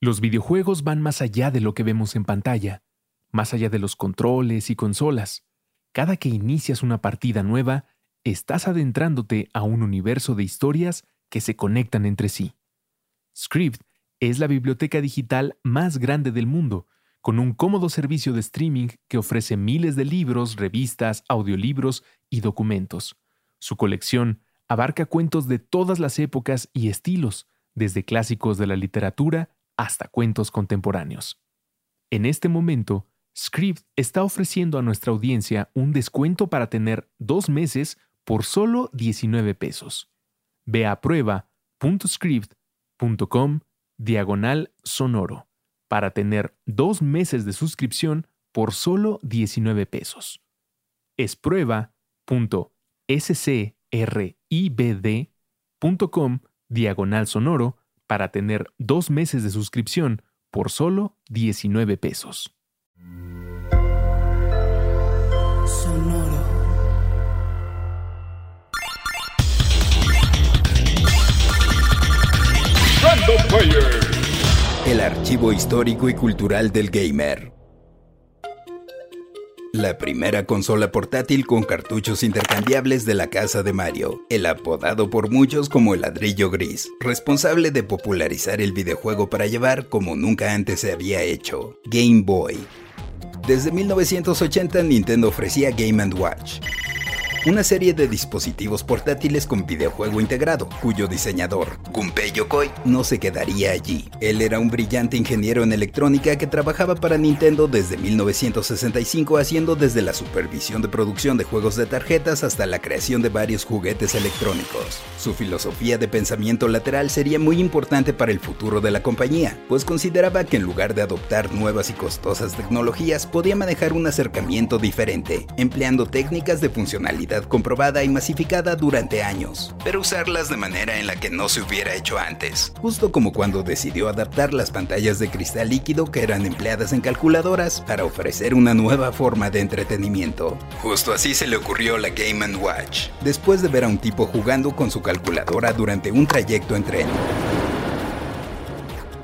Los videojuegos van más allá de lo que vemos en pantalla, más allá de los controles y consolas. Cada que inicias una partida nueva, estás adentrándote a un universo de historias que se conectan entre sí. Script es la biblioteca digital más grande del mundo, con un cómodo servicio de streaming que ofrece miles de libros, revistas, audiolibros y documentos. Su colección abarca cuentos de todas las épocas y estilos, desde clásicos de la literatura hasta cuentos contemporáneos. En este momento, Script está ofreciendo a nuestra audiencia un descuento para tener dos meses por solo 19 pesos. Ve a prueba.script.com diagonal sonoro para tener dos meses de suscripción por solo 19 pesos. Es prueba.scribd.com diagonal sonoro para tener dos meses de suscripción por solo 19 pesos. Sonoro. El archivo histórico y cultural del gamer. La primera consola portátil con cartuchos intercambiables de la casa de Mario, el apodado por muchos como el ladrillo gris, responsable de popularizar el videojuego para llevar como nunca antes se había hecho, Game Boy. Desde 1980 Nintendo ofrecía Game ⁇ Watch, una serie de dispositivos portátiles con videojuego integrado, cuyo diseñador, Gunpei Yokoi, no se quedaría allí. Él era un brillante ingeniero en electrónica que trabajaba para Nintendo desde 1965 haciendo desde la supervisión de producción de juegos de tarjetas hasta la creación de varios juguetes electrónicos. Su filosofía de pensamiento lateral sería muy importante para el futuro de la compañía, pues consideraba que en lugar de adoptar nuevas y costosas tecnologías podía manejar un acercamiento diferente, empleando técnicas de funcionalidad comprobada y masificada durante años, pero usarlas de manera en la que no se hubiera hecho antes, justo como cuando decidió adaptar las pantallas de cristal líquido que eran empleadas en calculadoras para ofrecer una nueva forma de entretenimiento. Justo así se le ocurrió la Game ⁇ Watch, después de ver a un tipo jugando con su calculadora durante un trayecto en tren.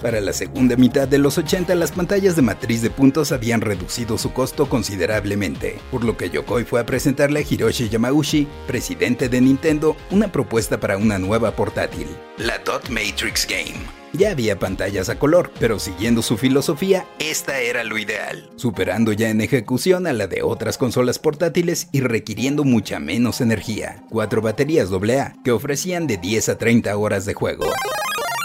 Para la segunda mitad de los 80 las pantallas de matriz de puntos habían reducido su costo considerablemente, por lo que Yokoi fue a presentarle a Hiroshi Yamauchi, presidente de Nintendo, una propuesta para una nueva portátil, la Dot Matrix Game. Ya había pantallas a color, pero siguiendo su filosofía, esta era lo ideal, superando ya en ejecución a la de otras consolas portátiles y requiriendo mucha menos energía. Cuatro baterías AA que ofrecían de 10 a 30 horas de juego.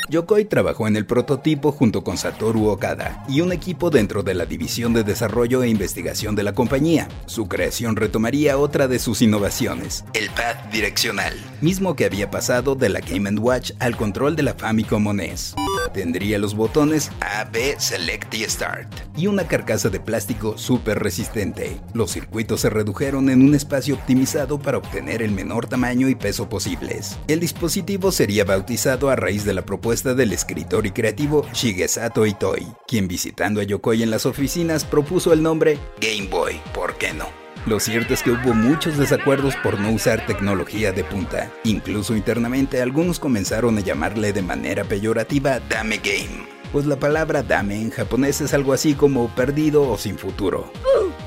Yokoi trabajó en el prototipo junto con Satoru Okada y un equipo dentro de la división de desarrollo e investigación de la compañía. Su creación retomaría otra de sus innovaciones, el pad direccional, mismo que había pasado de la Game Watch al control de la Famicom NES. Tendría los botones A, B, Select y Start, y una carcasa de plástico súper resistente. Los circuitos se redujeron en un espacio optimizado para obtener el menor tamaño y peso posibles. El dispositivo sería bautizado a raíz de la propuesta del escritor y creativo Shigesato Itoi, quien visitando a Yokoi en las oficinas propuso el nombre Game Boy, ¿por qué no? Lo cierto es que hubo muchos desacuerdos por no usar tecnología de punta. Incluso internamente algunos comenzaron a llamarle de manera peyorativa Dame Game, pues la palabra dame en japonés es algo así como perdido o sin futuro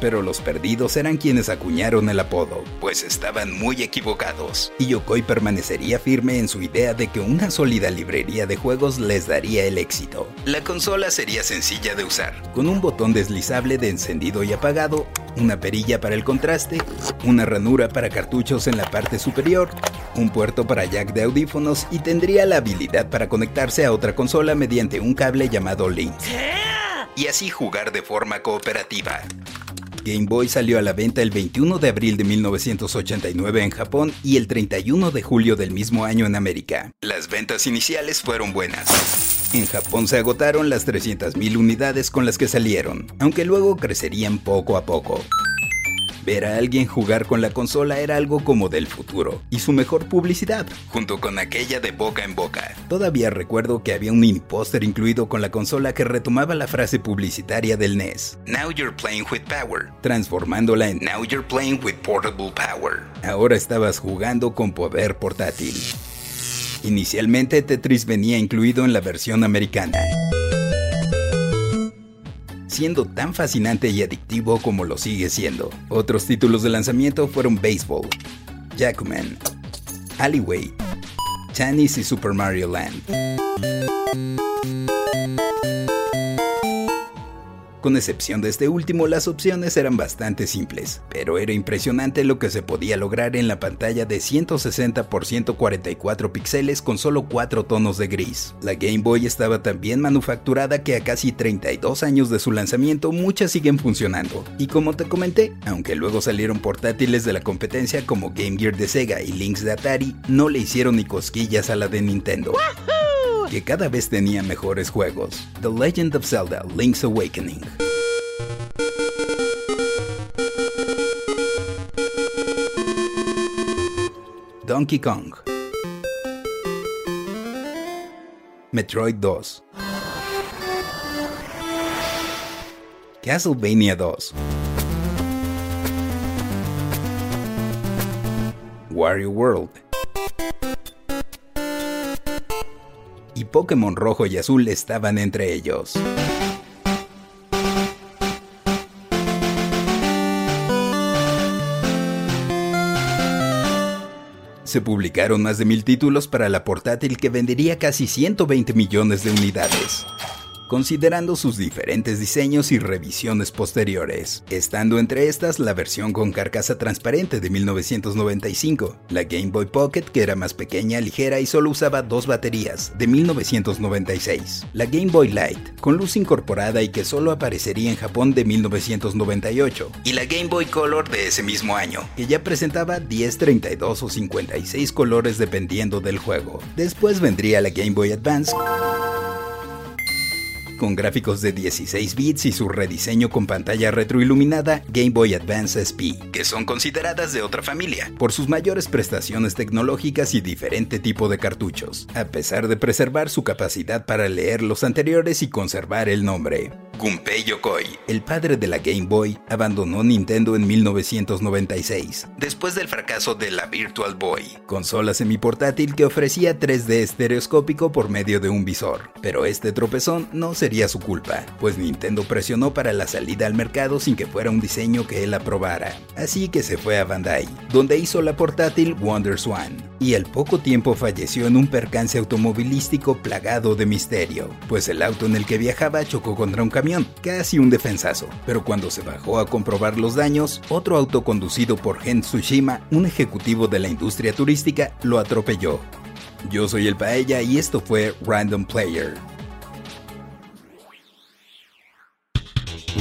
pero los perdidos eran quienes acuñaron el apodo, pues estaban muy equivocados, y Yokoi permanecería firme en su idea de que una sólida librería de juegos les daría el éxito. La consola sería sencilla de usar, con un botón deslizable de encendido y apagado, una perilla para el contraste, una ranura para cartuchos en la parte superior, un puerto para jack de audífonos y tendría la habilidad para conectarse a otra consola mediante un cable llamado Link. Y así jugar de forma cooperativa. Game Boy salió a la venta el 21 de abril de 1989 en Japón y el 31 de julio del mismo año en América. Las ventas iniciales fueron buenas. En Japón se agotaron las 300.000 unidades con las que salieron, aunque luego crecerían poco a poco. Ver a alguien jugar con la consola era algo como del futuro, y su mejor publicidad, junto con aquella de boca en boca. Todavía recuerdo que había un mini póster incluido con la consola que retomaba la frase publicitaria del NES, Now you're playing with power, transformándola en Now you're playing with portable power. Ahora estabas jugando con poder portátil. Inicialmente Tetris venía incluido en la versión americana. Siendo tan fascinante y adictivo como lo sigue siendo. Otros títulos de lanzamiento fueron Baseball, Jackman, Alleyway, Tennis y Super Mario Land. Con excepción de este último, las opciones eran bastante simples, pero era impresionante lo que se podía lograr en la pantalla de 160 x 144 píxeles con solo 4 tonos de gris. La Game Boy estaba tan bien manufacturada que a casi 32 años de su lanzamiento muchas siguen funcionando. Y como te comenté, aunque luego salieron portátiles de la competencia como Game Gear de Sega y Lynx de Atari, no le hicieron ni cosquillas a la de Nintendo que cada vez tenía mejores juegos. The Legend of Zelda Link's Awakening. Donkey Kong. Metroid 2. Castlevania 2. Wario World. Pokémon Rojo y Azul estaban entre ellos. Se publicaron más de mil títulos para la portátil que vendería casi 120 millones de unidades considerando sus diferentes diseños y revisiones posteriores, estando entre estas la versión con carcasa transparente de 1995, la Game Boy Pocket que era más pequeña, ligera y solo usaba dos baterías, de 1996, la Game Boy Light, con luz incorporada y que solo aparecería en Japón de 1998, y la Game Boy Color de ese mismo año, que ya presentaba 10, 32 o 56 colores dependiendo del juego. Después vendría la Game Boy Advance con gráficos de 16 bits y su rediseño con pantalla retroiluminada Game Boy Advance SP, que son consideradas de otra familia, por sus mayores prestaciones tecnológicas y diferente tipo de cartuchos, a pesar de preservar su capacidad para leer los anteriores y conservar el nombre. Gunpei Yokoi, el padre de la Game Boy, abandonó Nintendo en 1996, después del fracaso de la Virtual Boy, consola semiportátil que ofrecía 3D estereoscópico por medio de un visor. Pero este tropezón no sería su culpa, pues Nintendo presionó para la salida al mercado sin que fuera un diseño que él aprobara. Así que se fue a Bandai, donde hizo la portátil Wonder Swan, y al poco tiempo falleció en un percance automovilístico plagado de misterio, pues el auto en el que viajaba chocó contra un camión casi un defensazo. Pero cuando se bajó a comprobar los daños, otro auto conducido por Gen Tsushima, un ejecutivo de la industria turística, lo atropelló. Yo soy el Paella y esto fue Random Player.